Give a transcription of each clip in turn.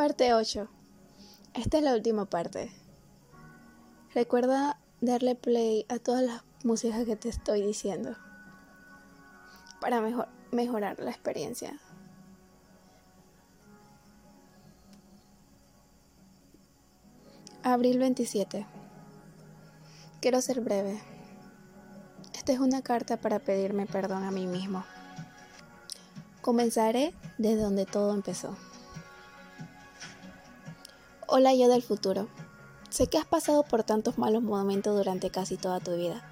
Parte 8. Esta es la última parte. Recuerda darle play a todas las músicas que te estoy diciendo para mejor, mejorar la experiencia. Abril 27. Quiero ser breve. Esta es una carta para pedirme perdón a mí mismo. Comenzaré desde donde todo empezó. Hola yo del futuro. Sé que has pasado por tantos malos momentos durante casi toda tu vida.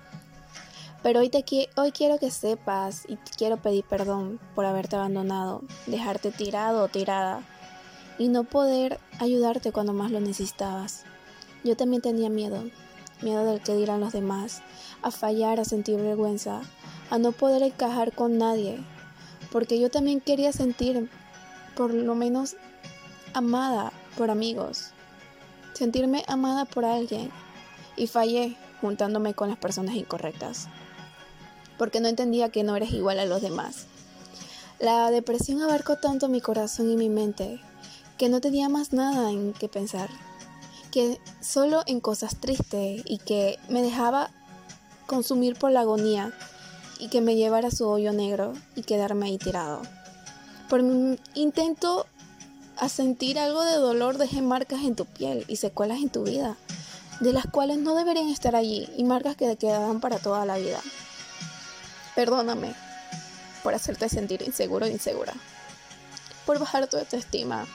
Pero hoy, te hoy quiero que sepas y quiero pedir perdón por haberte abandonado, dejarte tirado o tirada y no poder ayudarte cuando más lo necesitabas. Yo también tenía miedo, miedo del que dirán los demás, a fallar, a sentir vergüenza, a no poder encajar con nadie, porque yo también quería sentir por lo menos amada por amigos, sentirme amada por alguien y fallé juntándome con las personas incorrectas, porque no entendía que no eres igual a los demás. La depresión abarcó tanto mi corazón y mi mente que no tenía más nada en que pensar, que solo en cosas tristes y que me dejaba consumir por la agonía y que me llevara a su hoyo negro y quedarme ahí tirado. Por mi intento a sentir algo de dolor deje marcas en tu piel y secuelas en tu vida, de las cuales no deberían estar allí y marcas que te quedarán para toda la vida. Perdóname por hacerte sentir inseguro e insegura, por bajar tu autoestima,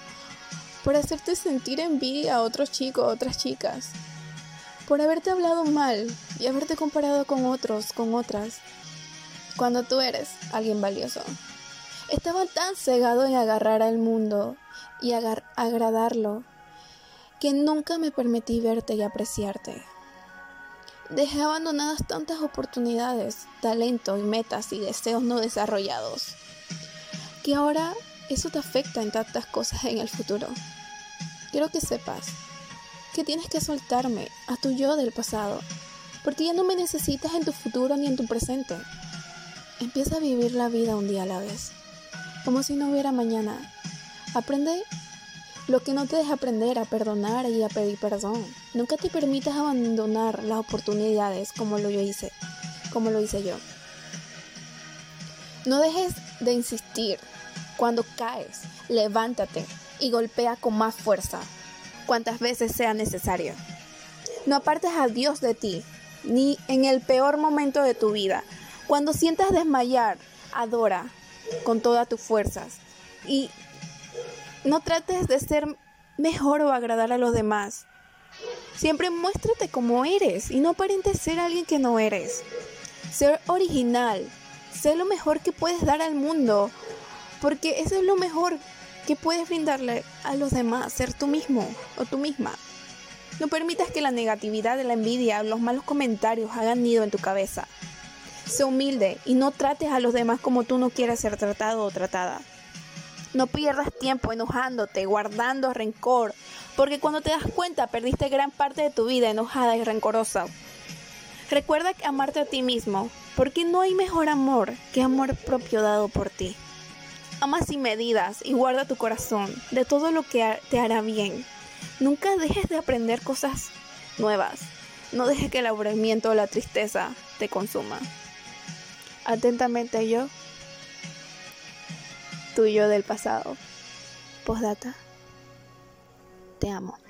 por hacerte sentir envidia a otros chicos, a otras chicas, por haberte hablado mal y haberte comparado con otros, con otras, cuando tú eres alguien valioso. Estaba tan cegado en agarrar al mundo y agradarlo que nunca me permití verte y apreciarte. Dejé abandonadas tantas oportunidades, talento y metas y deseos no desarrollados, que ahora eso te afecta en tantas cosas en el futuro. Quiero que sepas que tienes que soltarme a tu yo del pasado, porque ya no me necesitas en tu futuro ni en tu presente. Empieza a vivir la vida un día a la vez como si no hubiera mañana. Aprende lo que no te deja aprender a perdonar y a pedir perdón. Nunca te permitas abandonar las oportunidades como lo yo hice, como lo hice yo. No dejes de insistir. Cuando caes, levántate y golpea con más fuerza, cuantas veces sea necesario. No apartes a Dios de ti, ni en el peor momento de tu vida. Cuando sientas desmayar, adora, con todas tus fuerzas. Y no trates de ser mejor o agradar a los demás. Siempre muéstrate como eres y no aparentes ser alguien que no eres. Ser original. Sé lo mejor que puedes dar al mundo. Porque eso es lo mejor que puedes brindarle a los demás. Ser tú mismo o tú misma. No permitas que la negatividad, la envidia los malos comentarios hagan nido en tu cabeza. Sé humilde y no trates a los demás como tú no quieres ser tratado o tratada. No pierdas tiempo enojándote, guardando rencor, porque cuando te das cuenta perdiste gran parte de tu vida enojada y rencorosa. Recuerda amarte a ti mismo, porque no hay mejor amor que amor propio dado por ti. Ama sin medidas y guarda tu corazón de todo lo que te hará bien. Nunca dejes de aprender cosas nuevas. No dejes que el aburrimiento o la tristeza te consuma. Atentamente yo, tuyo del pasado. Postdata, te amo.